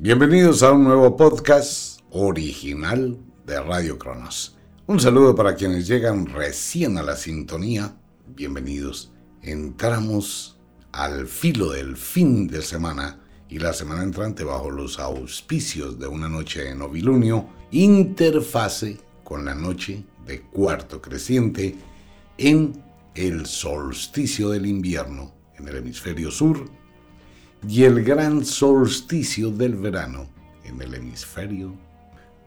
Bienvenidos a un nuevo podcast original de Radio Cronos. Un saludo para quienes llegan recién a la sintonía. Bienvenidos. Entramos al filo del fin de semana y la semana entrante bajo los auspicios de una noche de novilunio, interfase con la noche de cuarto creciente en el solsticio del invierno en el hemisferio sur y el gran solsticio del verano en el hemisferio.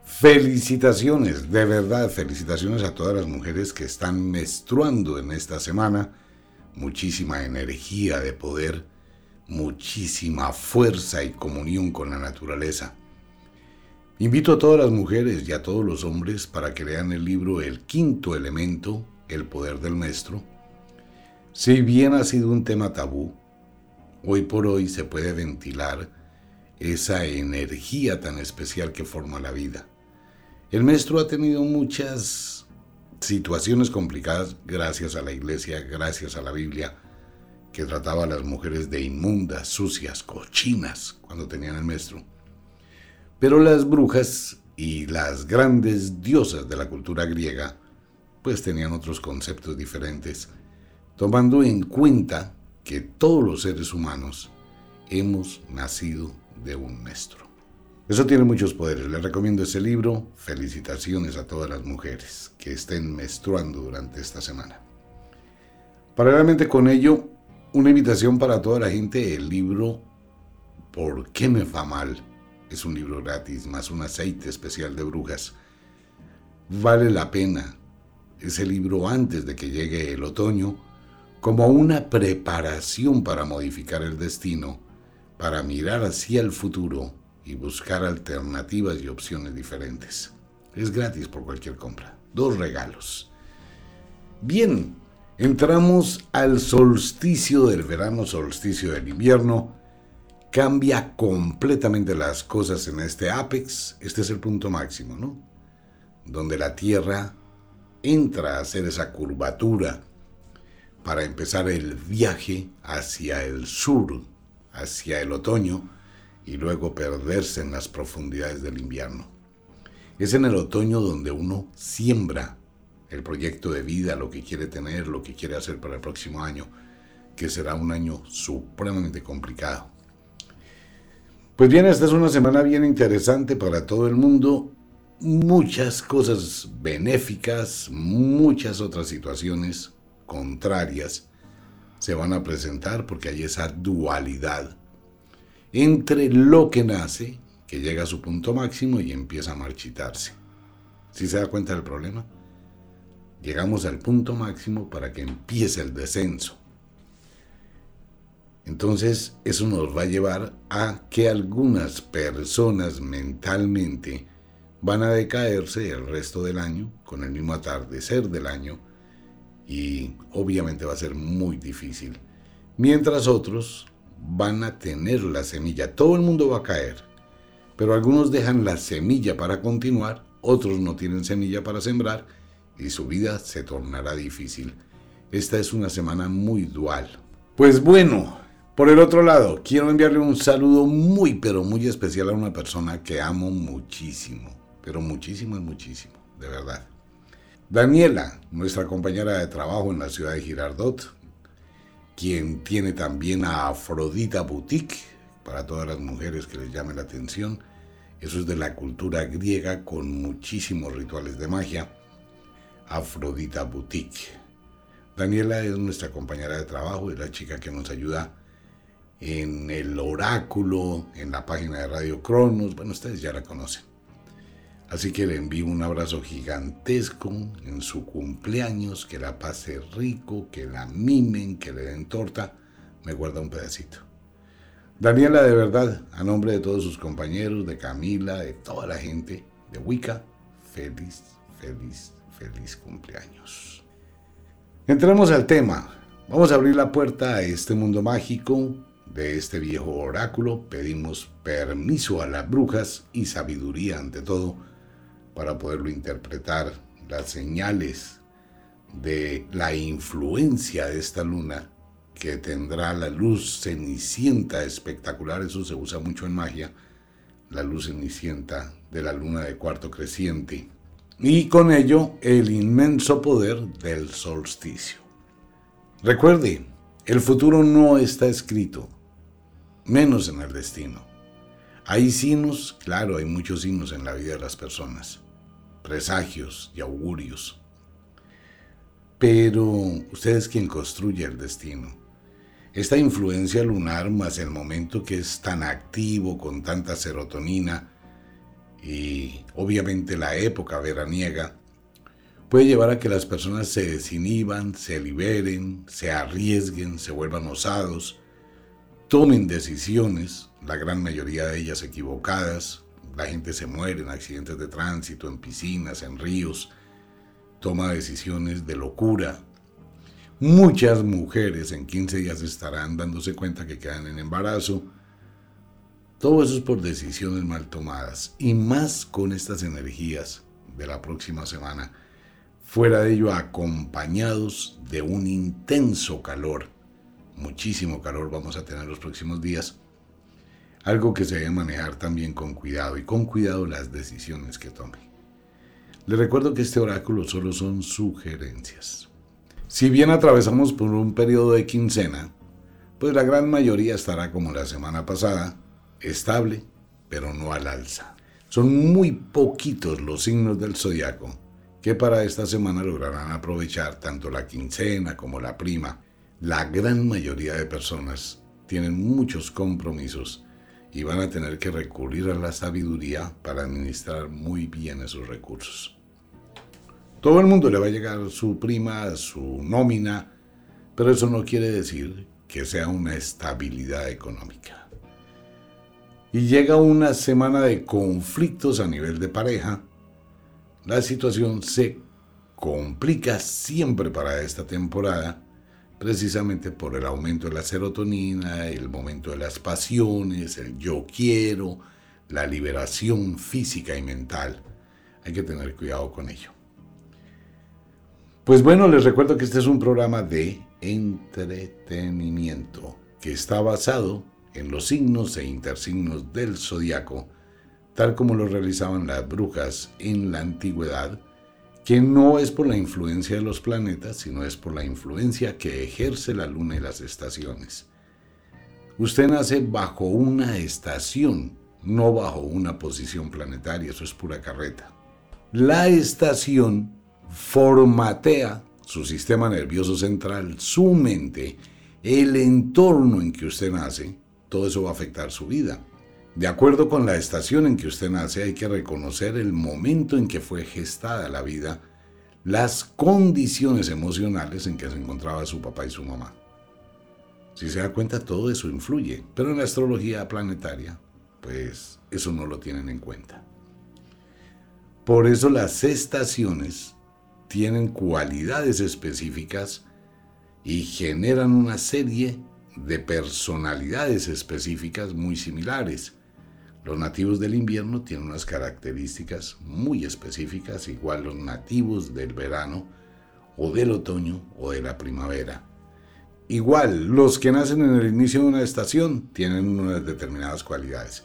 Felicitaciones, de verdad, felicitaciones a todas las mujeres que están menstruando en esta semana. Muchísima energía de poder, muchísima fuerza y comunión con la naturaleza. Invito a todas las mujeres y a todos los hombres para que lean el libro El quinto elemento, El poder del maestro. Si bien ha sido un tema tabú, hoy por hoy se puede ventilar esa energía tan especial que forma la vida. El maestro ha tenido muchas situaciones complicadas gracias a la iglesia, gracias a la Biblia, que trataba a las mujeres de inmundas, sucias, cochinas cuando tenían el maestro. Pero las brujas y las grandes diosas de la cultura griega pues tenían otros conceptos diferentes, tomando en cuenta que todos los seres humanos hemos nacido de un maestro. Eso tiene muchos poderes. Les recomiendo ese libro. Felicitaciones a todas las mujeres que estén menstruando durante esta semana. Paralelamente con ello, una invitación para toda la gente, el libro ¿Por qué me va mal? Es un libro gratis, más un aceite especial de brujas. Vale la pena ese libro antes de que llegue el otoño como una preparación para modificar el destino, para mirar hacia el futuro y buscar alternativas y opciones diferentes. Es gratis por cualquier compra. Dos regalos. Bien, entramos al solsticio del verano, solsticio del invierno. Cambia completamente las cosas en este apex. Este es el punto máximo, ¿no? Donde la Tierra entra a hacer esa curvatura para empezar el viaje hacia el sur, hacia el otoño, y luego perderse en las profundidades del invierno. Es en el otoño donde uno siembra el proyecto de vida, lo que quiere tener, lo que quiere hacer para el próximo año, que será un año supremamente complicado. Pues bien, esta es una semana bien interesante para todo el mundo. Muchas cosas benéficas, muchas otras situaciones contrarias se van a presentar porque hay esa dualidad entre lo que nace, que llega a su punto máximo y empieza a marchitarse. ¿Sí se da cuenta del problema? Llegamos al punto máximo para que empiece el descenso. Entonces eso nos va a llevar a que algunas personas mentalmente van a decaerse el resto del año, con el mismo atardecer del año, y obviamente va a ser muy difícil. Mientras otros van a tener la semilla, todo el mundo va a caer, pero algunos dejan la semilla para continuar, otros no tienen semilla para sembrar y su vida se tornará difícil. Esta es una semana muy dual. Pues bueno, por el otro lado, quiero enviarle un saludo muy pero muy especial a una persona que amo muchísimo, pero muchísimo y muchísimo, de verdad. Daniela, nuestra compañera de trabajo en la ciudad de Girardot, quien tiene también a Afrodita Boutique, para todas las mujeres que les llame la atención. Eso es de la cultura griega con muchísimos rituales de magia. Afrodita Boutique. Daniela es nuestra compañera de trabajo, es la chica que nos ayuda en el oráculo, en la página de Radio Cronos. Bueno, ustedes ya la conocen. Así que le envío un abrazo gigantesco en su cumpleaños, que la pase rico, que la mimen, que le den torta. Me guarda un pedacito. Daniela, de verdad, a nombre de todos sus compañeros, de Camila, de toda la gente de Wicca, feliz, feliz, feliz cumpleaños. Entremos al tema. Vamos a abrir la puerta a este mundo mágico de este viejo oráculo. Pedimos permiso a las brujas y sabiduría ante todo para poderlo interpretar, las señales de la influencia de esta luna que tendrá la luz cenicienta espectacular, eso se usa mucho en magia, la luz cenicienta de la luna de cuarto creciente, y con ello el inmenso poder del solsticio. Recuerde, el futuro no está escrito, menos en el destino. Hay signos, claro, hay muchos signos en la vida de las personas, presagios y augurios. Pero usted es quien construye el destino. Esta influencia lunar más el momento que es tan activo con tanta serotonina y obviamente la época veraniega puede llevar a que las personas se desinhiban, se liberen, se arriesguen, se vuelvan osados, tomen decisiones, la gran mayoría de ellas equivocadas, la gente se muere en accidentes de tránsito, en piscinas, en ríos, toma decisiones de locura, Muchas mujeres en 15 días estarán dándose cuenta que quedan en embarazo. Todo eso es por decisiones mal tomadas y más con estas energías de la próxima semana. Fuera de ello, acompañados de un intenso calor, muchísimo calor vamos a tener los próximos días. Algo que se debe manejar también con cuidado y con cuidado las decisiones que tome. Le recuerdo que este oráculo solo son sugerencias. Si bien atravesamos por un periodo de quincena, pues la gran mayoría estará como la semana pasada, estable, pero no al alza. Son muy poquitos los signos del zodiaco que para esta semana lograrán aprovechar tanto la quincena como la prima. La gran mayoría de personas tienen muchos compromisos y van a tener que recurrir a la sabiduría para administrar muy bien esos recursos. Todo el mundo le va a llegar su prima, su nómina, pero eso no quiere decir que sea una estabilidad económica. Y llega una semana de conflictos a nivel de pareja, la situación se complica siempre para esta temporada, precisamente por el aumento de la serotonina, el momento de las pasiones, el yo quiero, la liberación física y mental. Hay que tener cuidado con ello. Pues bueno, les recuerdo que este es un programa de entretenimiento que está basado en los signos e intersignos del zodiaco, tal como lo realizaban las brujas en la antigüedad, que no es por la influencia de los planetas, sino es por la influencia que ejerce la luna y las estaciones. Usted nace bajo una estación, no bajo una posición planetaria, eso es pura carreta. La estación formatea su sistema nervioso central, su mente, el entorno en que usted nace, todo eso va a afectar su vida. De acuerdo con la estación en que usted nace, hay que reconocer el momento en que fue gestada la vida, las condiciones emocionales en que se encontraba su papá y su mamá. Si se da cuenta, todo eso influye, pero en la astrología planetaria, pues eso no lo tienen en cuenta. Por eso las estaciones tienen cualidades específicas y generan una serie de personalidades específicas muy similares. Los nativos del invierno tienen unas características muy específicas, igual los nativos del verano o del otoño o de la primavera. Igual, los que nacen en el inicio de una estación tienen unas determinadas cualidades.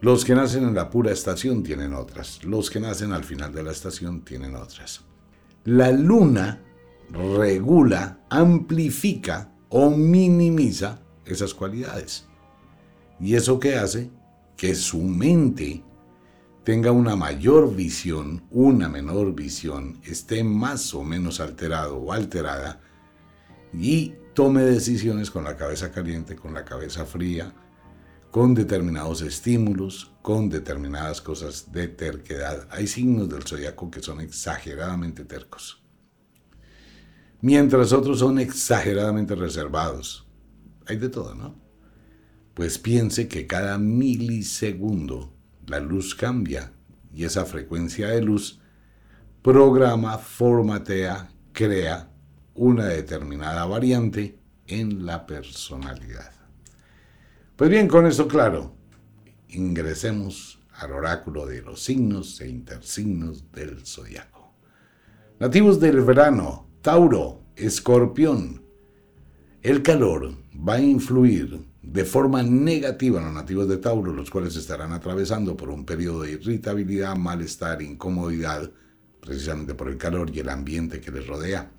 Los que nacen en la pura estación tienen otras. Los que nacen al final de la estación tienen otras. La luna regula, amplifica o minimiza esas cualidades. ¿Y eso qué hace? Que su mente tenga una mayor visión, una menor visión, esté más o menos alterado o alterada y tome decisiones con la cabeza caliente, con la cabeza fría, con determinados estímulos, con determinadas cosas de terquedad. Hay signos del zodiaco que son exageradamente tercos, mientras otros son exageradamente reservados. Hay de todo, ¿no? Pues piense que cada milisegundo la luz cambia y esa frecuencia de luz programa, formatea, crea una determinada variante en la personalidad. Pues bien, con eso claro, ingresemos al oráculo de los signos e intersignos del zodiaco. Nativos del verano, Tauro, Escorpión. El calor va a influir de forma negativa en los nativos de Tauro, los cuales estarán atravesando por un periodo de irritabilidad, malestar, incomodidad, precisamente por el calor y el ambiente que les rodea.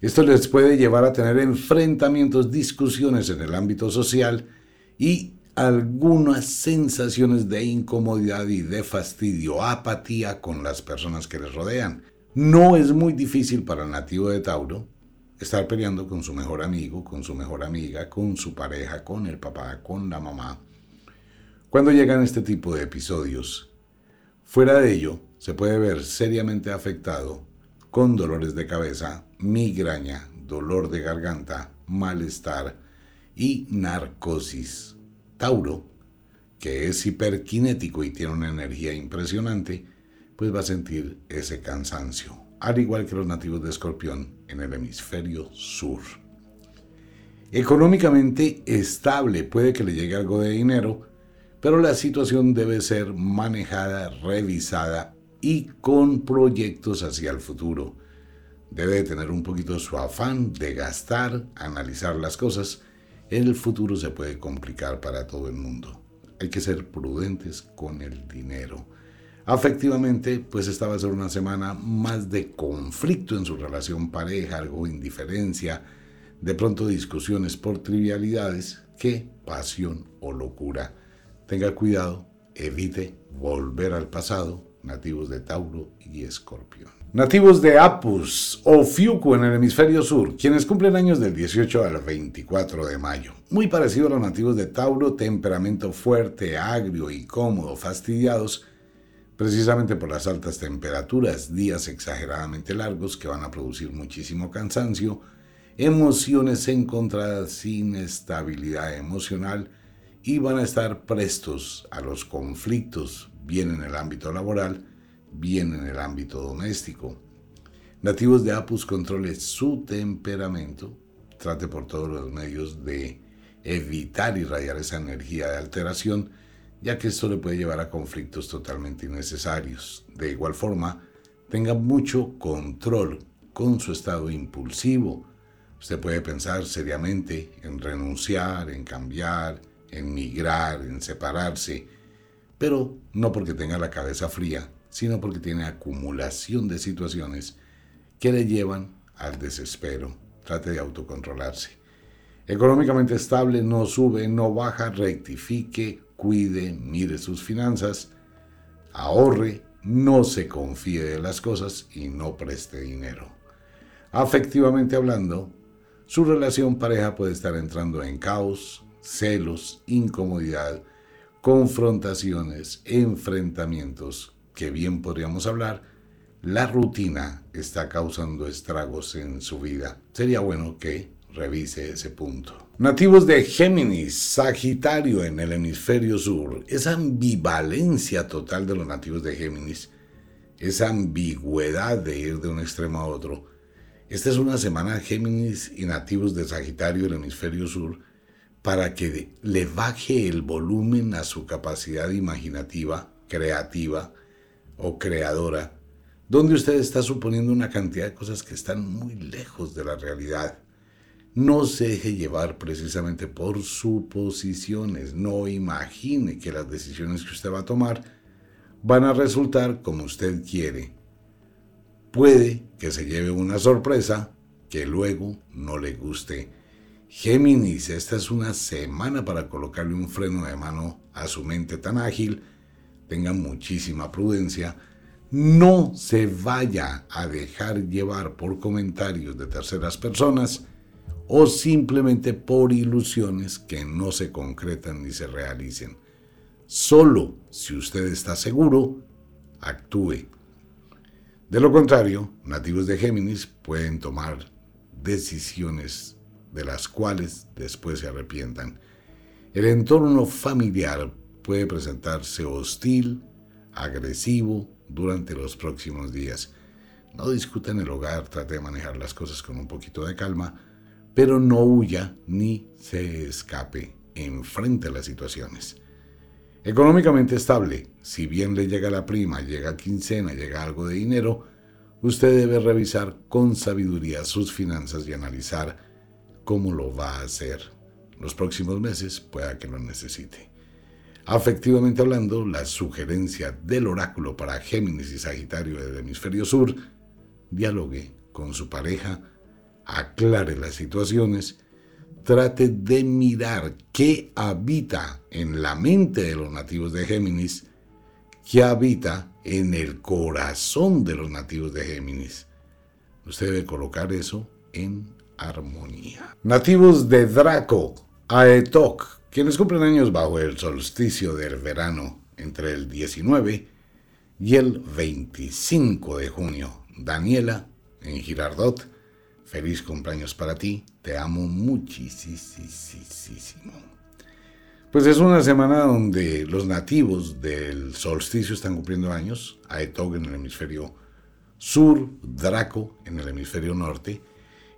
Esto les puede llevar a tener enfrentamientos, discusiones en el ámbito social y algunas sensaciones de incomodidad y de fastidio, apatía con las personas que les rodean. No es muy difícil para el nativo de Tauro estar peleando con su mejor amigo, con su mejor amiga, con su pareja, con el papá, con la mamá. Cuando llegan este tipo de episodios, fuera de ello, se puede ver seriamente afectado con dolores de cabeza, migraña, dolor de garganta, malestar y narcosis. Tauro, que es hiperkinético y tiene una energía impresionante, pues va a sentir ese cansancio, al igual que los nativos de Escorpión en el hemisferio sur. Económicamente estable, puede que le llegue algo de dinero, pero la situación debe ser manejada, revisada y con proyectos hacia el futuro. Debe tener un poquito su afán de gastar, analizar las cosas. El futuro se puede complicar para todo el mundo. Hay que ser prudentes con el dinero. Afectivamente, pues esta va a ser una semana más de conflicto en su relación pareja, algo indiferencia, de pronto discusiones por trivialidades, que pasión o locura. Tenga cuidado, evite volver al pasado, nativos de Tauro y Escorpión. Nativos de Apus o Fiuco en el hemisferio sur, quienes cumplen años del 18 al 24 de mayo. Muy parecido a los nativos de Tauro, temperamento fuerte, agrio, y cómodo, fastidiados, precisamente por las altas temperaturas, días exageradamente largos que van a producir muchísimo cansancio, emociones encontradas, inestabilidad emocional y van a estar prestos a los conflictos, bien en el ámbito laboral, bien en el ámbito doméstico. Nativos de Apus controle su temperamento, trate por todos los medios de evitar irradiar esa energía de alteración, ya que esto le puede llevar a conflictos totalmente innecesarios. De igual forma, tenga mucho control con su estado impulsivo. Usted puede pensar seriamente en renunciar, en cambiar, en migrar, en separarse, pero no porque tenga la cabeza fría, sino porque tiene acumulación de situaciones que le llevan al desespero. Trate de autocontrolarse. Económicamente estable, no sube, no baja, rectifique, cuide, mire sus finanzas, ahorre, no se confíe de las cosas y no preste dinero. Afectivamente hablando, su relación pareja puede estar entrando en caos, celos, incomodidad, confrontaciones, enfrentamientos, que bien podríamos hablar, la rutina está causando estragos en su vida. Sería bueno que revise ese punto. Nativos de Géminis, Sagitario en el hemisferio sur, esa ambivalencia total de los nativos de Géminis, esa ambigüedad de ir de un extremo a otro. Esta es una semana Géminis y nativos de Sagitario el hemisferio sur para que le baje el volumen a su capacidad imaginativa, creativa o creadora, donde usted está suponiendo una cantidad de cosas que están muy lejos de la realidad. No se deje llevar precisamente por suposiciones, no imagine que las decisiones que usted va a tomar van a resultar como usted quiere. Puede que se lleve una sorpresa que luego no le guste Géminis, esta es una semana para colocarle un freno de mano a su mente tan ágil. Tenga muchísima prudencia. No se vaya a dejar llevar por comentarios de terceras personas o simplemente por ilusiones que no se concretan ni se realicen. Solo si usted está seguro, actúe. De lo contrario, nativos de Géminis pueden tomar decisiones de las cuales después se arrepientan. El entorno familiar puede presentarse hostil, agresivo durante los próximos días. No discuta en el hogar, trate de manejar las cosas con un poquito de calma, pero no huya ni se escape, enfrente a las situaciones. Económicamente estable, si bien le llega la prima, llega quincena, llega algo de dinero, usted debe revisar con sabiduría sus finanzas y analizar cómo lo va a hacer. Los próximos meses pueda que lo necesite. Afectivamente hablando, la sugerencia del oráculo para Géminis y Sagitario del hemisferio sur, dialogue con su pareja, aclare las situaciones, trate de mirar qué habita en la mente de los nativos de Géminis, qué habita en el corazón de los nativos de Géminis. Usted debe colocar eso en armonía. Nativos de Draco, Aetok, quienes cumplen años bajo el solsticio del verano entre el 19 y el 25 de junio. Daniela, en Girardot, feliz cumpleaños para ti, te amo muchísimo. Pues es una semana donde los nativos del solsticio están cumpliendo años, Aetog en el hemisferio sur, Draco en el hemisferio norte.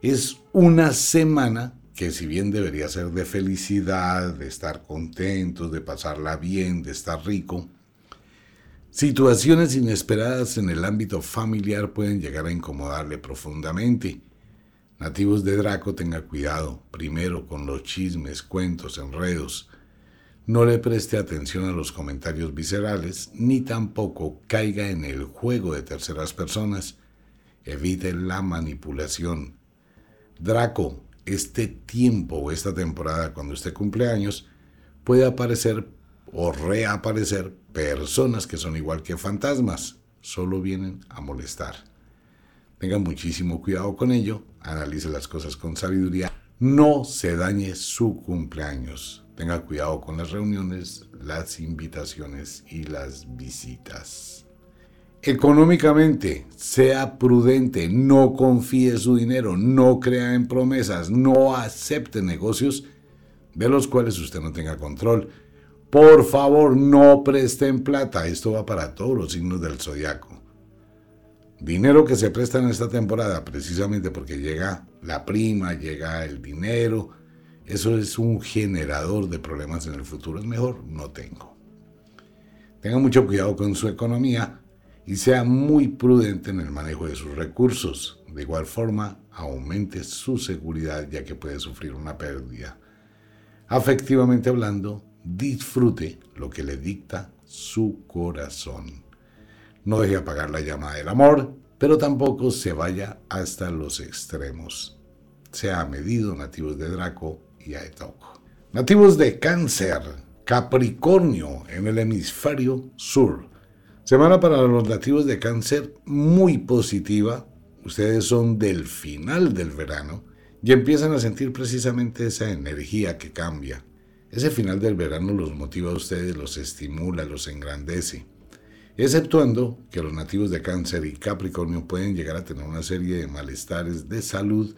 Es una semana que si bien debería ser de felicidad, de estar contentos, de pasarla bien, de estar rico, situaciones inesperadas en el ámbito familiar pueden llegar a incomodarle profundamente. Nativos de Draco, tenga cuidado, primero con los chismes, cuentos, enredos. No le preste atención a los comentarios viscerales, ni tampoco caiga en el juego de terceras personas. Evite la manipulación. Draco, este tiempo o esta temporada, cuando usted cumple años, puede aparecer o reaparecer personas que son igual que fantasmas, solo vienen a molestar. Tenga muchísimo cuidado con ello, analice las cosas con sabiduría, no se dañe su cumpleaños. Tenga cuidado con las reuniones, las invitaciones y las visitas. Económicamente, sea prudente, no confíe su dinero, no crea en promesas, no acepte negocios de los cuales usted no tenga control. Por favor, no presten plata. Esto va para todos los signos del zodiaco. Dinero que se presta en esta temporada, precisamente porque llega la prima, llega el dinero. Eso es un generador de problemas en el futuro. Es mejor, no tengo. Tenga mucho cuidado con su economía y sea muy prudente en el manejo de sus recursos. De igual forma, aumente su seguridad ya que puede sufrir una pérdida. Afectivamente hablando, disfrute lo que le dicta su corazón. No deje apagar la llama del amor, pero tampoco se vaya hasta los extremos. Sea medido nativos de Draco y Aetok. Nativos de Cáncer, Capricornio en el hemisferio sur Semana para los nativos de cáncer muy positiva. Ustedes son del final del verano y empiezan a sentir precisamente esa energía que cambia. Ese final del verano los motiva a ustedes, los estimula, los engrandece. Exceptuando que los nativos de cáncer y capricornio pueden llegar a tener una serie de malestares de salud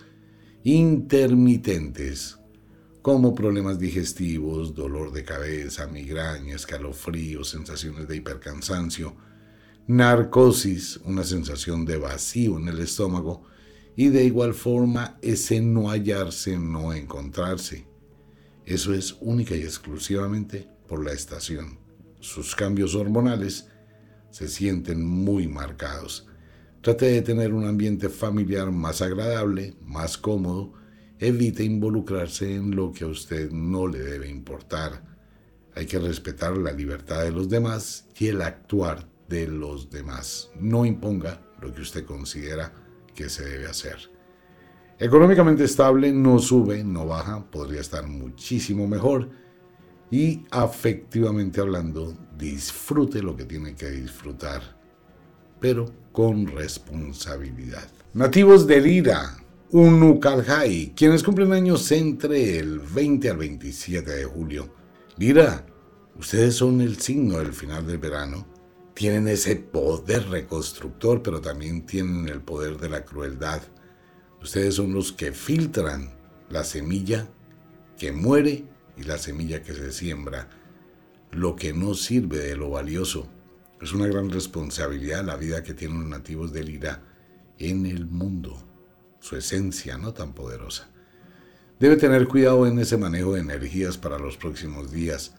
intermitentes como problemas digestivos, dolor de cabeza, migraña, escalofríos, sensaciones de hipercansancio, narcosis, una sensación de vacío en el estómago y de igual forma ese no hallarse, no encontrarse. Eso es única y exclusivamente por la estación. Sus cambios hormonales se sienten muy marcados. Trate de tener un ambiente familiar más agradable, más cómodo, Evite involucrarse en lo que a usted no le debe importar. Hay que respetar la libertad de los demás y el actuar de los demás. No imponga lo que usted considera que se debe hacer. Económicamente estable, no sube, no baja, podría estar muchísimo mejor. Y afectivamente hablando, disfrute lo que tiene que disfrutar, pero con responsabilidad. Nativos de Lira, Unukalhai, quienes cumplen años entre el 20 al 27 de julio. Mira, ustedes son el signo del final del verano. Tienen ese poder reconstructor, pero también tienen el poder de la crueldad. Ustedes son los que filtran la semilla que muere y la semilla que se siembra, lo que no sirve de lo valioso. Es una gran responsabilidad la vida que tienen los nativos del Ira en el mundo, su esencia no tan poderosa. Debe tener cuidado en ese manejo de energías para los próximos días.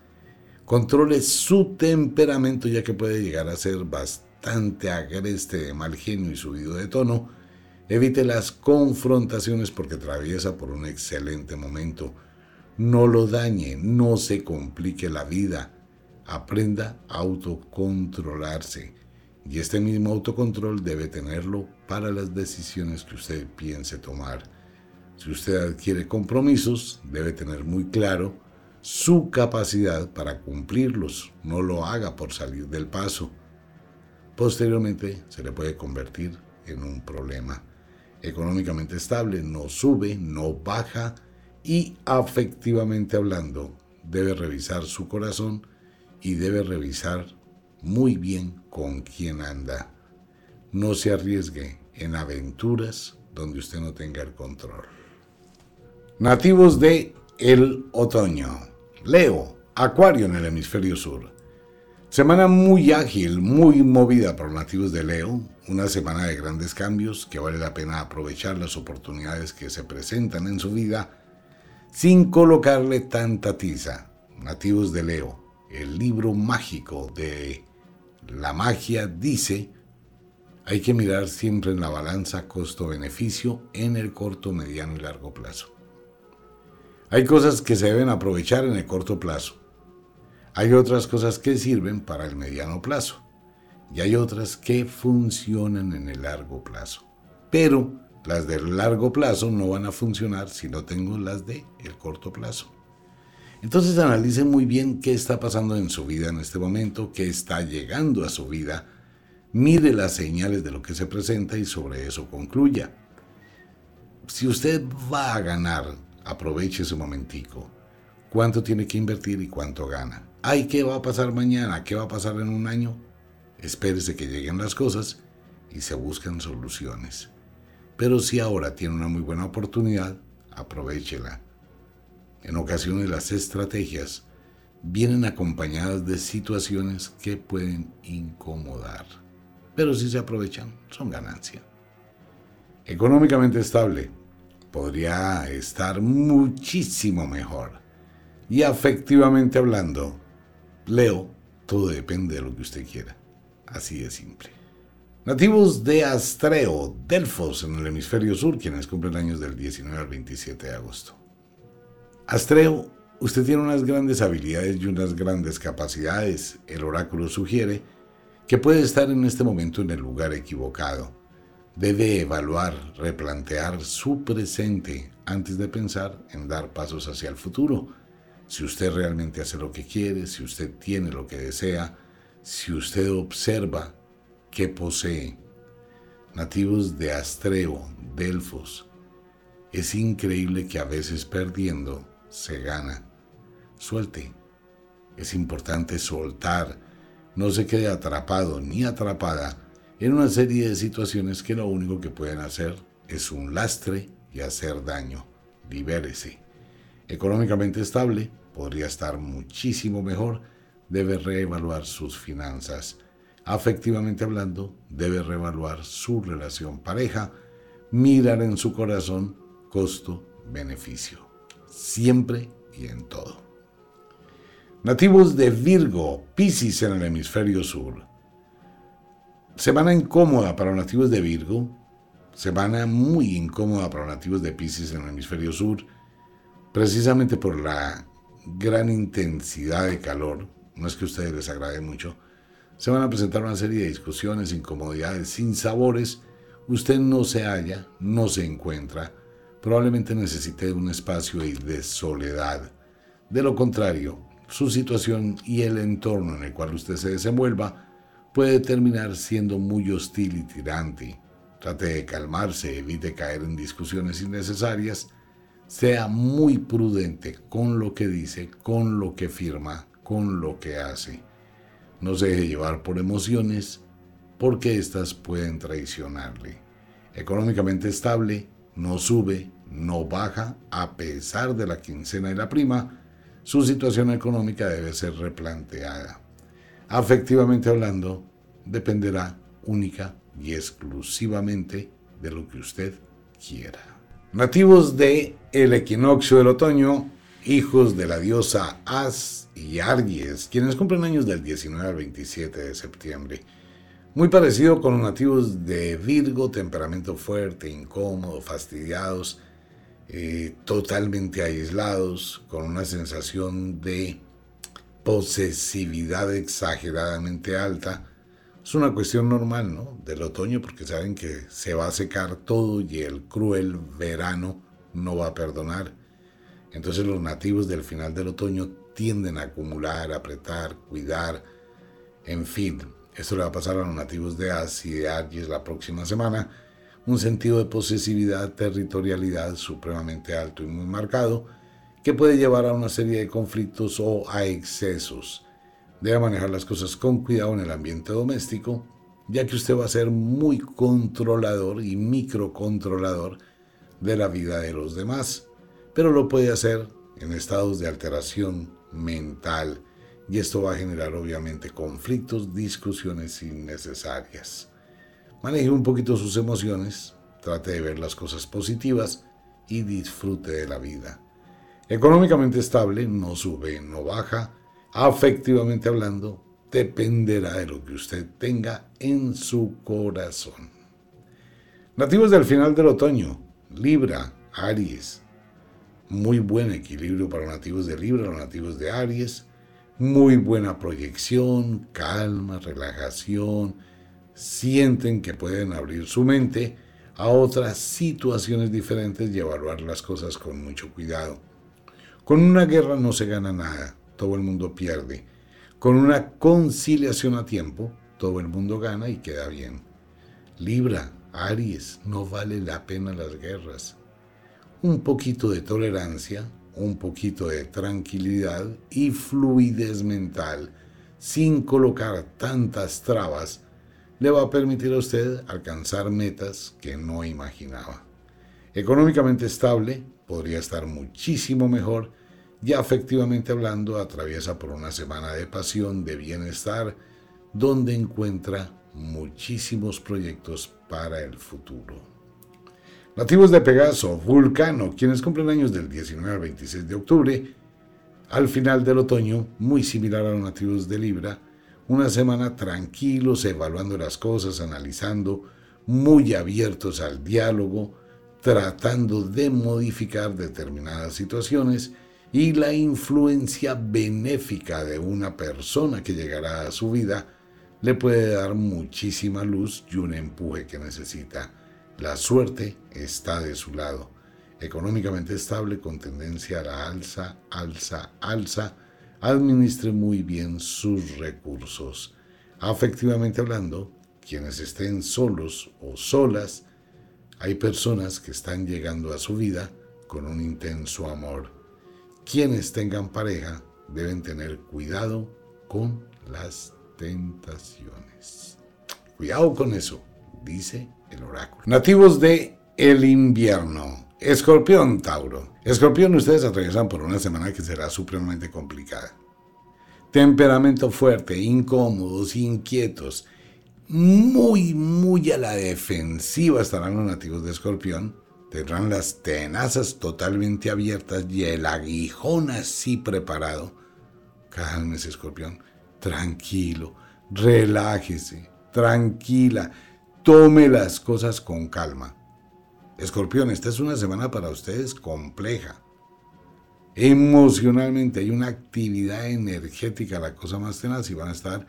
Controle su temperamento ya que puede llegar a ser bastante agreste de mal genio y subido de tono. Evite las confrontaciones porque atraviesa por un excelente momento. No lo dañe, no se complique la vida. Aprenda a autocontrolarse. Y este mismo autocontrol debe tenerlo para las decisiones que usted piense tomar. Si usted adquiere compromisos, debe tener muy claro su capacidad para cumplirlos. No lo haga por salir del paso. Posteriormente se le puede convertir en un problema. Económicamente estable, no sube, no baja y afectivamente hablando, debe revisar su corazón y debe revisar muy bien con quién anda. No se arriesgue en aventuras donde usted no tenga el control. Nativos de el otoño. Leo, Acuario en el hemisferio sur. Semana muy ágil, muy movida para los nativos de Leo, una semana de grandes cambios que vale la pena aprovechar las oportunidades que se presentan en su vida sin colocarle tanta tiza. Nativos de Leo, el libro mágico de la magia dice, hay que mirar siempre en la balanza costo-beneficio en el corto, mediano y largo plazo. Hay cosas que se deben aprovechar en el corto plazo. Hay otras cosas que sirven para el mediano plazo. Y hay otras que funcionan en el largo plazo. Pero las del largo plazo no van a funcionar si no tengo las de el corto plazo. Entonces analice muy bien qué está pasando en su vida en este momento, qué está llegando a su vida. Mire las señales de lo que se presenta y sobre eso concluya. Si usted va a ganar aproveche ese momentico. ¿Cuánto tiene que invertir y cuánto gana? Ay, ¿qué va a pasar mañana? ¿Qué va a pasar en un año? Espérese que lleguen las cosas y se buscan soluciones. Pero si ahora tiene una muy buena oportunidad, aprovechela. En ocasiones las estrategias vienen acompañadas de situaciones que pueden incomodar. Pero si se aprovechan, son ganancia. Económicamente estable, podría estar muchísimo mejor. Y afectivamente hablando, Leo, todo depende de lo que usted quiera. Así de simple. Nativos de Astreo, Delfos, en el hemisferio sur, quienes cumplen años del 19 al 27 de agosto. Astreo, usted tiene unas grandes habilidades y unas grandes capacidades. El oráculo sugiere que puede estar en este momento en el lugar equivocado debe evaluar, replantear su presente antes de pensar en dar pasos hacia el futuro. Si usted realmente hace lo que quiere, si usted tiene lo que desea, si usted observa qué posee. Nativos de Astreo, Delfos. Es increíble que a veces perdiendo se gana. Suelte. Es importante soltar. No se quede atrapado ni atrapada en una serie de situaciones que lo único que pueden hacer es un lastre y hacer daño. Libérese. Económicamente estable, podría estar muchísimo mejor, debe reevaluar sus finanzas. Afectivamente hablando, debe reevaluar su relación pareja, mirar en su corazón costo-beneficio. Siempre y en todo. Nativos de Virgo, Piscis en el hemisferio sur. Semana incómoda para los nativos de Virgo, semana muy incómoda para los nativos de Pisces en el hemisferio sur, precisamente por la gran intensidad de calor, no es que a ustedes les agrade mucho, se van a presentar una serie de discusiones, incomodidades, sin sabores, usted no se halla, no se encuentra, probablemente necesite un espacio de soledad. De lo contrario, su situación y el entorno en el cual usted se desenvuelva puede terminar siendo muy hostil y tirante. Trate de calmarse, evite caer en discusiones innecesarias, sea muy prudente con lo que dice, con lo que firma, con lo que hace. No se deje llevar por emociones, porque éstas pueden traicionarle. Económicamente estable, no sube, no baja, a pesar de la quincena y la prima, su situación económica debe ser replanteada. Afectivamente hablando, dependerá única y exclusivamente de lo que usted quiera. Nativos de el equinoccio del otoño, hijos de la diosa As y Argies, quienes cumplen años del 19 al 27 de septiembre. Muy parecido con los nativos de Virgo, temperamento fuerte, incómodo, fastidiados, eh, totalmente aislados, con una sensación de posesividad exageradamente alta. Es una cuestión normal, ¿no? Del otoño, porque saben que se va a secar todo y el cruel verano no va a perdonar. Entonces los nativos del final del otoño tienden a acumular, apretar, cuidar, en fin. Esto le va a pasar a los nativos de Asia y de Aries la próxima semana un sentido de posesividad, territorialidad supremamente alto y muy marcado, que puede llevar a una serie de conflictos o a excesos. Debe manejar las cosas con cuidado en el ambiente doméstico, ya que usted va a ser muy controlador y microcontrolador de la vida de los demás, pero lo puede hacer en estados de alteración mental y esto va a generar obviamente conflictos, discusiones innecesarias. Maneje un poquito sus emociones, trate de ver las cosas positivas y disfrute de la vida. Económicamente estable, no sube, no baja. Afectivamente hablando, dependerá de lo que usted tenga en su corazón. Nativos del final del otoño, Libra, Aries. Muy buen equilibrio para nativos de Libra, nativos de Aries. Muy buena proyección, calma, relajación, sienten que pueden abrir su mente a otras situaciones diferentes y evaluar las cosas con mucho cuidado. Con una guerra no se gana nada, todo el mundo pierde. Con una conciliación a tiempo, todo el mundo gana y queda bien. Libra, Aries, no vale la pena las guerras. Un poquito de tolerancia, un poquito de tranquilidad y fluidez mental, sin colocar tantas trabas, le va a permitir a usted alcanzar metas que no imaginaba. Económicamente estable, podría estar muchísimo mejor y afectivamente hablando atraviesa por una semana de pasión, de bienestar, donde encuentra muchísimos proyectos para el futuro. Nativos de Pegaso, Vulcano, quienes cumplen años del 19 al 26 de octubre, al final del otoño, muy similar a los nativos de Libra, una semana tranquilos, evaluando las cosas, analizando, muy abiertos al diálogo, tratando de modificar determinadas situaciones y la influencia benéfica de una persona que llegará a su vida le puede dar muchísima luz y un empuje que necesita. La suerte está de su lado. Económicamente estable con tendencia a la alza, alza, alza, administre muy bien sus recursos. Afectivamente hablando, quienes estén solos o solas, hay personas que están llegando a su vida con un intenso amor. Quienes tengan pareja deben tener cuidado con las tentaciones. Cuidado con eso, dice el oráculo. Nativos de el invierno. Escorpión, Tauro. Escorpión, ustedes atraviesan por una semana que será supremamente complicada. Temperamento fuerte, incómodos, inquietos, muy, muy a la defensiva estarán los nativos de Escorpión. Tendrán las tenazas totalmente abiertas y el aguijón así preparado. Cálmese, Escorpión. Tranquilo, relájese, tranquila. Tome las cosas con calma Escorpión, esta es una semana para ustedes compleja. Emocionalmente hay una actividad energética, la cosa más tenaz, y van a estar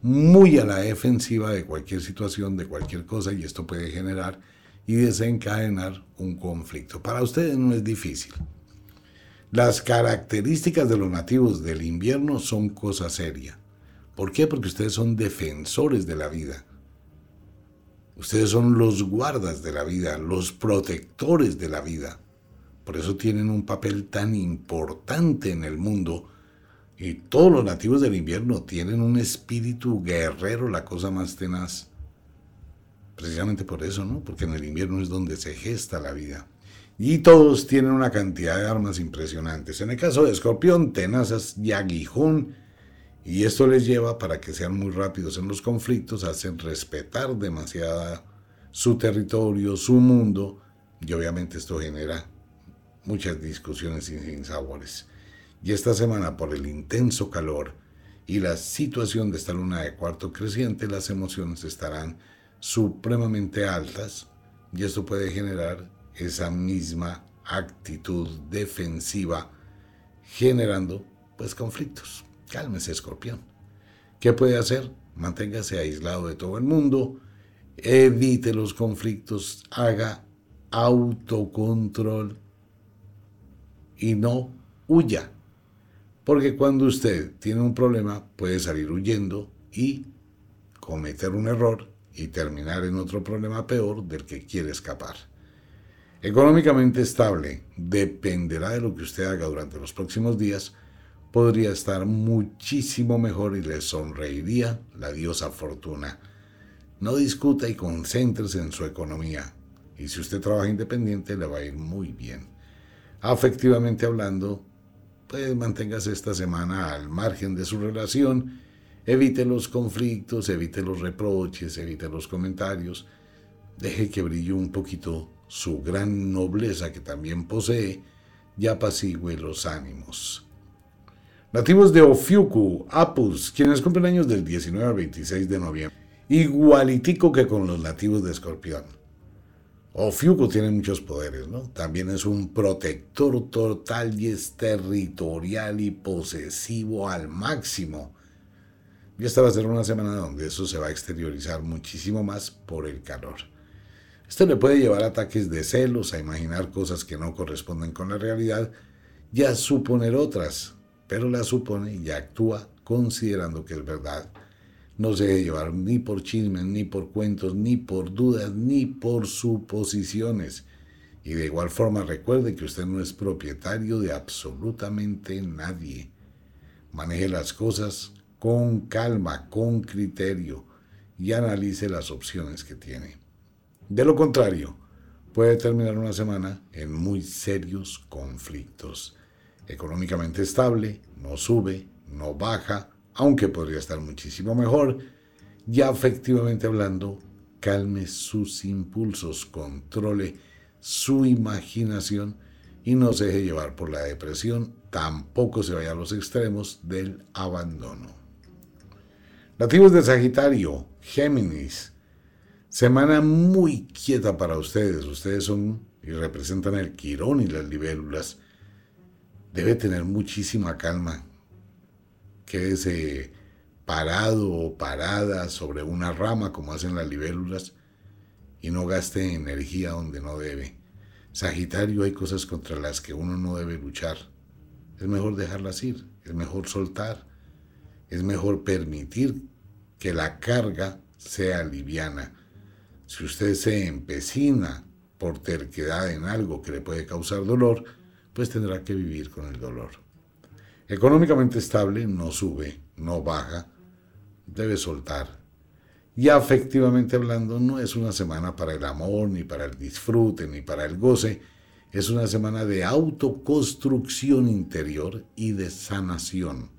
muy a la defensiva de cualquier situación, de cualquier cosa, y esto puede generar y desencadenar un conflicto. Para ustedes no es difícil. Las características de los nativos del invierno son cosa seria. ¿Por qué? Porque ustedes son defensores de la vida. Ustedes son los guardas de la vida, los protectores de la vida. Por eso tienen un papel tan importante en el mundo. Y todos los nativos del invierno tienen un espíritu guerrero, la cosa más tenaz. Precisamente por eso, ¿no? Porque en el invierno es donde se gesta la vida. Y todos tienen una cantidad de armas impresionantes. En el caso de Escorpión, tenazas y aguijón. Y esto les lleva, para que sean muy rápidos en los conflictos, a hacer respetar demasiado su territorio, su mundo. Y obviamente esto genera muchas discusiones sin sabores. Y esta semana, por el intenso calor y la situación de esta luna de cuarto creciente, las emociones estarán supremamente altas y esto puede generar esa misma actitud defensiva generando pues conflictos. Cálmese, escorpión. ¿Qué puede hacer? Manténgase aislado de todo el mundo, evite los conflictos, haga autocontrol y no huya. Porque cuando usted tiene un problema puede salir huyendo y cometer un error y terminar en otro problema peor del que quiere escapar. Económicamente estable dependerá de lo que usted haga durante los próximos días, podría estar muchísimo mejor y le sonreiría la diosa fortuna. No discuta y concéntrese en su economía. Y si usted trabaja independiente, le va a ir muy bien. Afectivamente hablando, pues manténgase esta semana al margen de su relación, evite los conflictos, evite los reproches, evite los comentarios, deje que brille un poquito su gran nobleza que también posee y apacigüe los ánimos. Nativos de Ofiuku, Apus, quienes cumplen años del 19 al 26 de noviembre, igualitico que con los nativos de Escorpión. Ofiuku tiene muchos poderes, ¿no? También es un protector total y es territorial y posesivo al máximo. Y esta va a ser una semana donde eso se va a exteriorizar muchísimo más por el calor. Esto le puede llevar a ataques de celos, a imaginar cosas que no corresponden con la realidad y a suponer otras, pero la supone y actúa considerando que es verdad. No se debe llevar ni por chismes, ni por cuentos, ni por dudas, ni por suposiciones. Y de igual forma recuerde que usted no es propietario de absolutamente nadie. Maneje las cosas con calma, con criterio y analice las opciones que tiene. De lo contrario, puede terminar una semana en muy serios conflictos económicamente estable, no sube, no baja, aunque podría estar muchísimo mejor, ya efectivamente hablando, calme sus impulsos, controle su imaginación y no se deje llevar por la depresión, tampoco se vaya a los extremos del abandono. Nativos de Sagitario, Géminis, semana muy quieta para ustedes, ustedes son y representan el quirón y las libélulas, debe tener muchísima calma. Quédese parado o parada sobre una rama como hacen las libélulas y no gaste energía donde no debe. Sagitario hay cosas contra las que uno no debe luchar. Es mejor dejarlas ir, es mejor soltar, es mejor permitir que la carga sea liviana. Si usted se empecina por terquedad en algo que le puede causar dolor, pues tendrá que vivir con el dolor. Económicamente estable, no sube, no baja, debe soltar. Y afectivamente hablando, no es una semana para el amor, ni para el disfrute, ni para el goce. Es una semana de autoconstrucción interior y de sanación.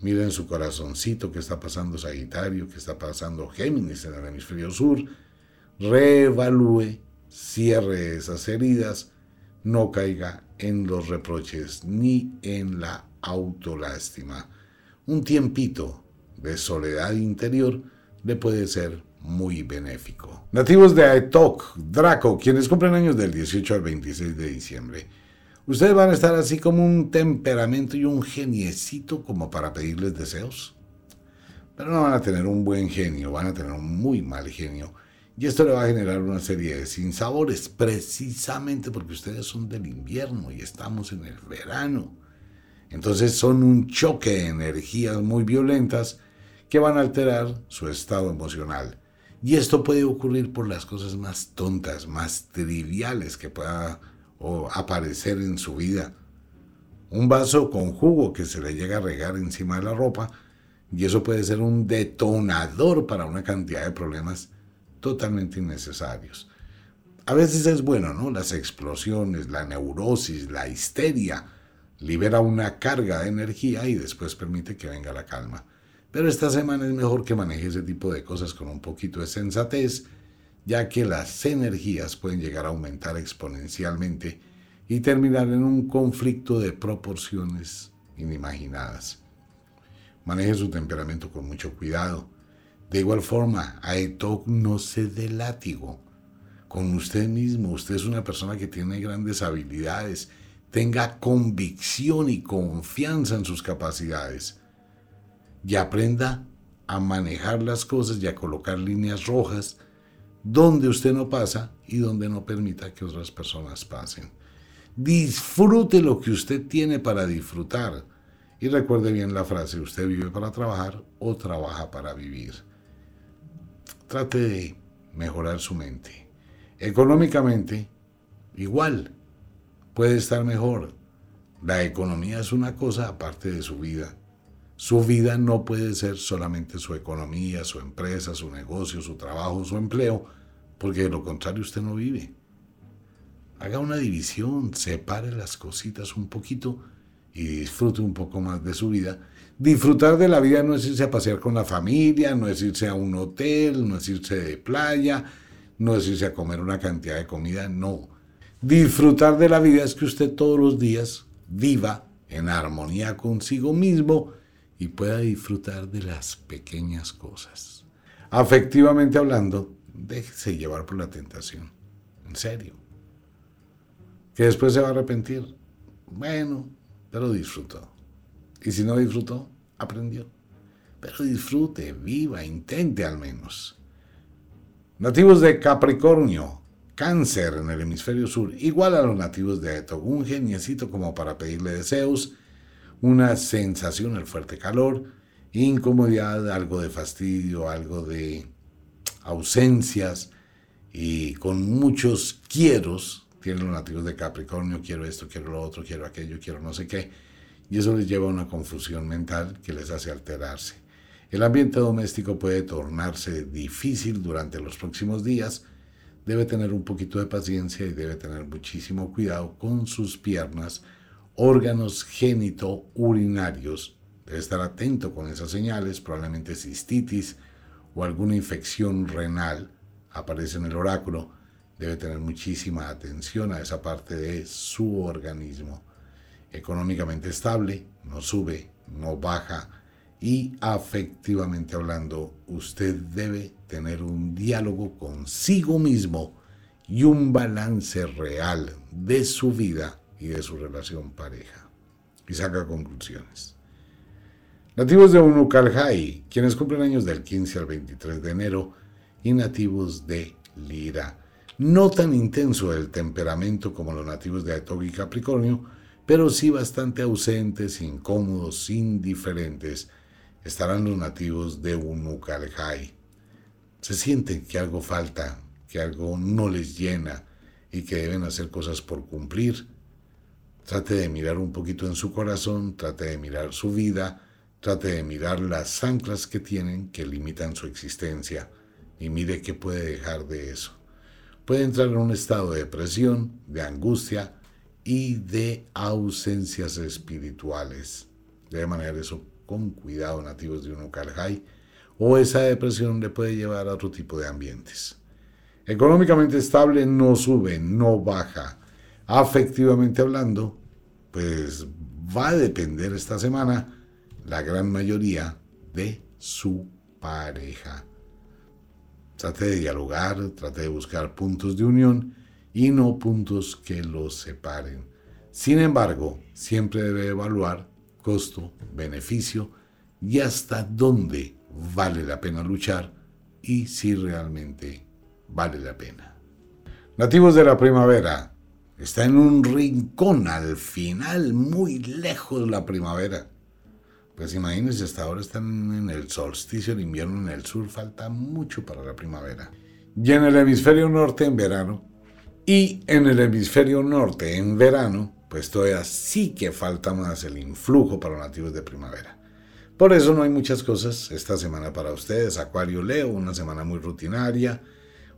Miren su corazoncito que está pasando Sagitario, que está pasando Géminis en el hemisferio sur. Reevalúe, cierre esas heridas no caiga en los reproches ni en la autolástima. Un tiempito de soledad interior le puede ser muy benéfico. Nativos de Aetok, Draco, quienes cumplen años del 18 al 26 de diciembre. Ustedes van a estar así como un temperamento y un geniecito como para pedirles deseos. Pero no van a tener un buen genio, van a tener un muy mal genio y esto le va a generar una serie de sinsabores, precisamente porque ustedes son del invierno y estamos en el verano. Entonces son un choque de energías muy violentas que van a alterar su estado emocional. Y esto puede ocurrir por las cosas más tontas, más triviales que pueda aparecer en su vida. Un vaso con jugo que se le llega a regar encima de la ropa y eso puede ser un detonador para una cantidad de problemas totalmente innecesarios. A veces es bueno, ¿no? Las explosiones, la neurosis, la histeria, libera una carga de energía y después permite que venga la calma. Pero esta semana es mejor que maneje ese tipo de cosas con un poquito de sensatez, ya que las energías pueden llegar a aumentar exponencialmente y terminar en un conflicto de proporciones inimaginadas. Maneje su temperamento con mucho cuidado. De igual forma, Aetok no se dé látigo con usted mismo. Usted es una persona que tiene grandes habilidades. Tenga convicción y confianza en sus capacidades y aprenda a manejar las cosas y a colocar líneas rojas donde usted no pasa y donde no permita que otras personas pasen. Disfrute lo que usted tiene para disfrutar. Y recuerde bien la frase, usted vive para trabajar o trabaja para vivir. Trate de mejorar su mente. Económicamente, igual, puede estar mejor. La economía es una cosa aparte de su vida. Su vida no puede ser solamente su economía, su empresa, su negocio, su trabajo, su empleo, porque de lo contrario usted no vive. Haga una división, separe las cositas un poquito y disfrute un poco más de su vida. Disfrutar de la vida no es irse a pasear con la familia, no es irse a un hotel, no es irse de playa, no es irse a comer una cantidad de comida, no. Disfrutar de la vida es que usted todos los días viva en armonía consigo mismo y pueda disfrutar de las pequeñas cosas. Afectivamente hablando, déjese llevar por la tentación. En serio. Que después se va a arrepentir. Bueno, pero disfrutó. Y si no disfrutó, aprendió. Pero disfrute, viva, intente al menos. Nativos de Capricornio, cáncer en el hemisferio sur, igual a los nativos de un geniecito como para pedirle deseos, una sensación, el fuerte calor, incomodidad, algo de fastidio, algo de ausencias y con muchos quieros, tienen los nativos de Capricornio, quiero esto, quiero lo otro, quiero aquello, quiero no sé qué, y eso les lleva a una confusión mental que les hace alterarse. El ambiente doméstico puede tornarse difícil durante los próximos días, debe tener un poquito de paciencia y debe tener muchísimo cuidado con sus piernas, órganos génito-urinarios. Debe estar atento con esas señales, probablemente cistitis o alguna infección renal aparece en el oráculo. Debe tener muchísima atención a esa parte de su organismo. Económicamente estable, no sube, no baja y afectivamente hablando, usted debe tener un diálogo consigo mismo y un balance real de su vida y de su relación pareja. Y saca conclusiones. Nativos de Unukalhai, quienes cumplen años del 15 al 23 de enero, y nativos de Lira. No tan intenso el temperamento como los nativos de Aetog y Capricornio, pero sí bastante ausentes, incómodos, indiferentes, estarán los nativos de Unukalhai. Se sienten que algo falta, que algo no les llena y que deben hacer cosas por cumplir, Trate de mirar un poquito en su corazón, trate de mirar su vida, trate de mirar las anclas que tienen que limitan su existencia y mire qué puede dejar de eso. Puede entrar en un estado de depresión, de angustia y de ausencias espirituales. Debe manejar eso con cuidado, nativos de Unukalhai, o esa depresión le puede llevar a otro tipo de ambientes. Económicamente estable no sube, no baja. Afectivamente hablando, pues va a depender esta semana la gran mayoría de su pareja. Trate de dialogar, trate de buscar puntos de unión y no puntos que los separen. Sin embargo, siempre debe evaluar costo, beneficio y hasta dónde vale la pena luchar y si realmente vale la pena. Nativos de la primavera, Está en un rincón al final, muy lejos la primavera. Pues imagínense, hasta ahora están en el solsticio de invierno en el sur, falta mucho para la primavera. Y en el hemisferio norte en verano, y en el hemisferio norte en verano, pues todavía sí que falta más el influjo para los nativos de primavera. Por eso no hay muchas cosas esta semana para ustedes. Acuario Leo, una semana muy rutinaria,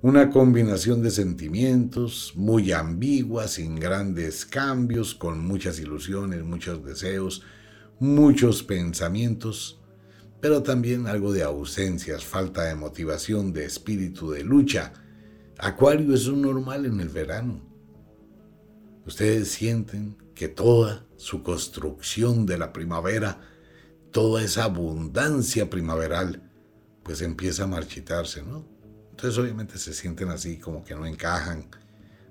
una combinación de sentimientos muy ambigua, sin grandes cambios, con muchas ilusiones, muchos deseos, muchos pensamientos, pero también algo de ausencias, falta de motivación, de espíritu de lucha. Acuario es un normal en el verano. Ustedes sienten que toda su construcción de la primavera, toda esa abundancia primaveral, pues empieza a marchitarse, ¿no? Entonces obviamente se sienten así como que no encajan,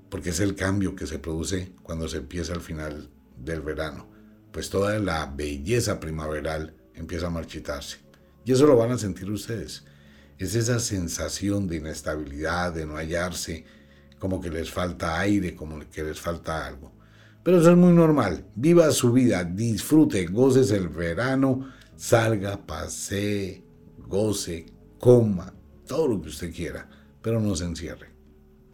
porque es el cambio que se produce cuando se empieza al final del verano. Pues toda la belleza primaveral empieza a marchitarse. Y eso lo van a sentir ustedes. Es esa sensación de inestabilidad, de no hallarse, como que les falta aire, como que les falta algo. Pero eso es muy normal. Viva su vida, disfrute, goces el verano, salga, pase, goce, coma, todo lo que usted quiera, pero no se encierre.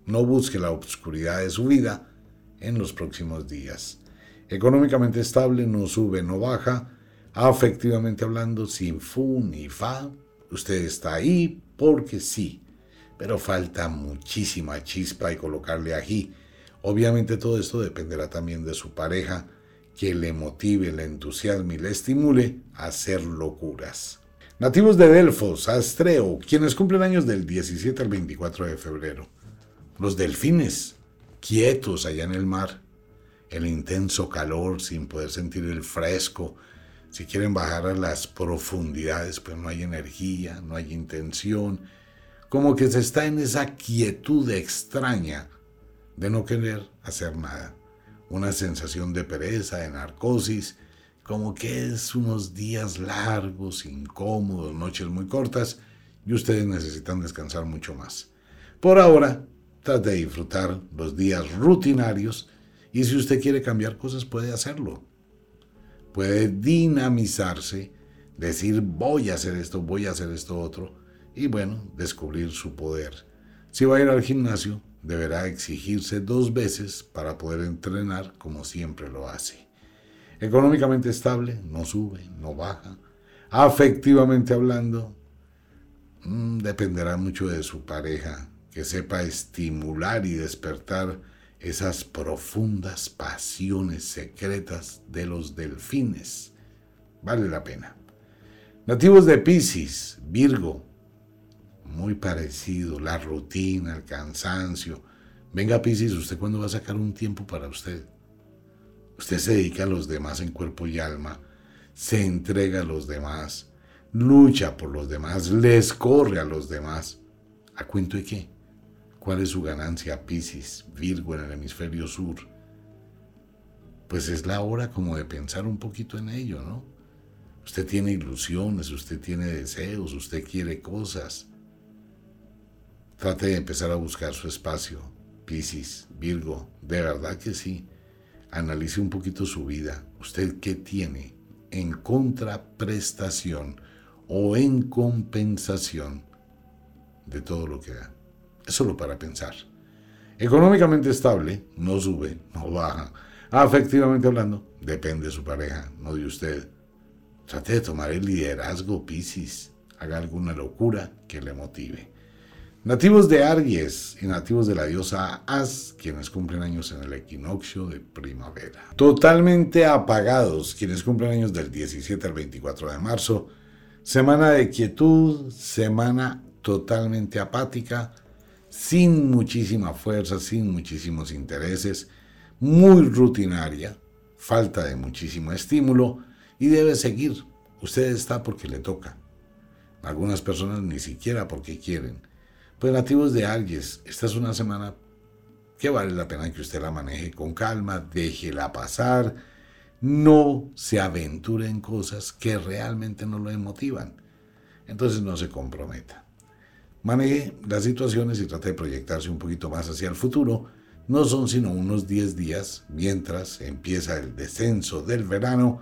No busque la oscuridad de su vida en los próximos días. Económicamente estable, no sube, no baja. Afectivamente hablando, sin fu ni fa. Usted está ahí porque sí, pero falta muchísima chispa y colocarle ají. Obviamente todo esto dependerá también de su pareja, que le motive, le entusiasme y le estimule a hacer locuras. Nativos de Delfos, Astreo, quienes cumplen años del 17 al 24 de febrero. Los delfines, quietos allá en el mar. El intenso calor sin poder sentir el fresco. Si quieren bajar a las profundidades, pues no hay energía, no hay intención. Como que se está en esa quietud extraña de no querer hacer nada. Una sensación de pereza, de narcosis, como que es unos días largos, incómodos, noches muy cortas y ustedes necesitan descansar mucho más. Por ahora, trate de disfrutar los días rutinarios y si usted quiere cambiar cosas puede hacerlo. Puede dinamizarse, decir voy a hacer esto, voy a hacer esto otro y bueno, descubrir su poder. Si va a ir al gimnasio, deberá exigirse dos veces para poder entrenar como siempre lo hace. Económicamente estable, no sube, no baja. Afectivamente hablando, mm, dependerá mucho de su pareja, que sepa estimular y despertar esas profundas pasiones secretas de los delfines. Vale la pena. Nativos de Pisces, Virgo, muy parecido, la rutina, el cansancio. Venga Pisces, ¿usted cuándo va a sacar un tiempo para usted? Usted se dedica a los demás en cuerpo y alma, se entrega a los demás, lucha por los demás, les corre a los demás. ¿A cuento de qué? ¿Cuál es su ganancia, Piscis, Virgo en el hemisferio sur? Pues es la hora como de pensar un poquito en ello, ¿no? Usted tiene ilusiones, usted tiene deseos, usted quiere cosas. Trate de empezar a buscar su espacio, Piscis, Virgo, de verdad que sí analice un poquito su vida. ¿Usted qué tiene en contraprestación o en compensación de todo lo que da? Es solo para pensar. Económicamente estable, no sube, no baja. Afectivamente hablando, depende de su pareja, no de usted. Trate de tomar el liderazgo, Piscis. Haga alguna locura que le motive. Nativos de Aries y nativos de la diosa As, quienes cumplen años en el equinoccio de primavera. Totalmente apagados, quienes cumplen años del 17 al 24 de marzo. Semana de quietud, semana totalmente apática, sin muchísima fuerza, sin muchísimos intereses, muy rutinaria, falta de muchísimo estímulo y debe seguir. Usted está porque le toca. Algunas personas ni siquiera porque quieren. Pues nativos de Aries, esta es una semana que vale la pena que usted la maneje con calma, déjela pasar, no se aventure en cosas que realmente no lo motivan. Entonces no se comprometa. Maneje las situaciones y trate de proyectarse un poquito más hacia el futuro. No son sino unos 10 días mientras empieza el descenso del verano,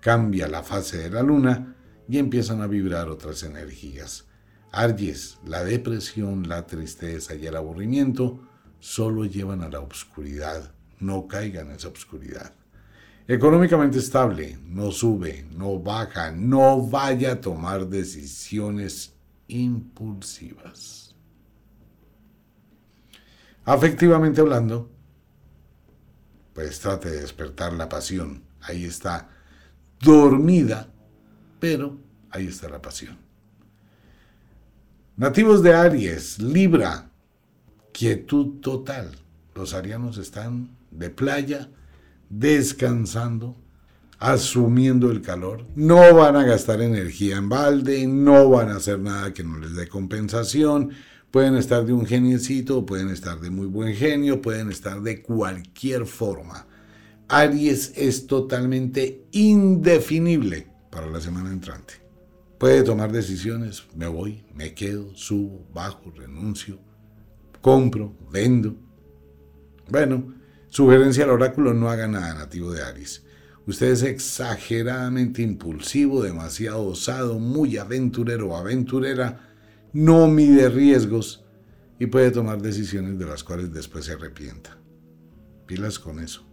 cambia la fase de la luna y empiezan a vibrar otras energías. Aries, la depresión, la tristeza y el aburrimiento solo llevan a la oscuridad. No caigan en esa oscuridad. Económicamente estable, no sube, no baja, no vaya a tomar decisiones impulsivas. Afectivamente hablando, pues trate de despertar la pasión. Ahí está dormida, pero ahí está la pasión. Nativos de Aries, Libra, quietud total. Los arianos están de playa, descansando, asumiendo el calor. No van a gastar energía en balde, no van a hacer nada que no les dé compensación. Pueden estar de un geniecito, pueden estar de muy buen genio, pueden estar de cualquier forma. Aries es totalmente indefinible para la semana entrante. Puede tomar decisiones, me voy, me quedo, subo, bajo, renuncio, compro, vendo. Bueno, sugerencia al oráculo, no haga nada nativo de Aries. Usted es exageradamente impulsivo, demasiado osado, muy aventurero o aventurera, no mide riesgos y puede tomar decisiones de las cuales después se arrepienta. Pilas con eso.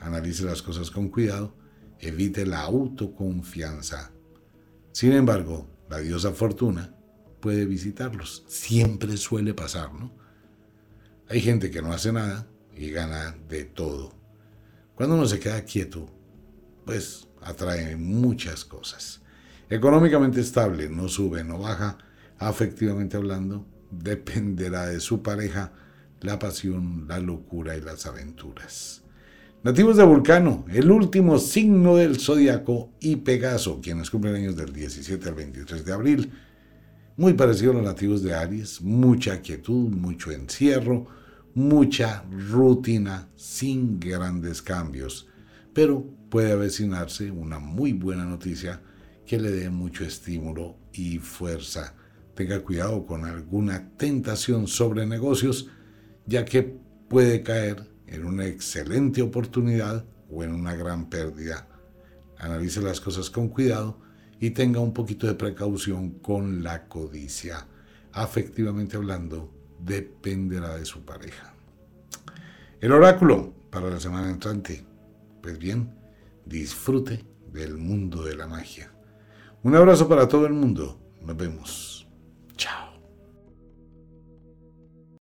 Analice las cosas con cuidado, evite la autoconfianza sin embargo, la diosa Fortuna puede visitarlos. Siempre suele pasar, ¿no? Hay gente que no hace nada y gana de todo. Cuando uno se queda quieto, pues atrae muchas cosas. Económicamente estable, no sube, no baja, afectivamente hablando, dependerá de su pareja, la pasión, la locura y las aventuras. Nativos de Vulcano, el último signo del zodiaco y Pegaso, quienes cumplen años del 17 al 23 de abril. Muy parecido a los nativos de Aries, mucha quietud, mucho encierro, mucha rutina sin grandes cambios. Pero puede avecinarse una muy buena noticia que le dé mucho estímulo y fuerza. Tenga cuidado con alguna tentación sobre negocios, ya que puede caer en una excelente oportunidad o en una gran pérdida. Analice las cosas con cuidado y tenga un poquito de precaución con la codicia. Afectivamente hablando, dependerá de su pareja. El oráculo para la semana entrante. Pues bien, disfrute del mundo de la magia. Un abrazo para todo el mundo. Nos vemos. Chao.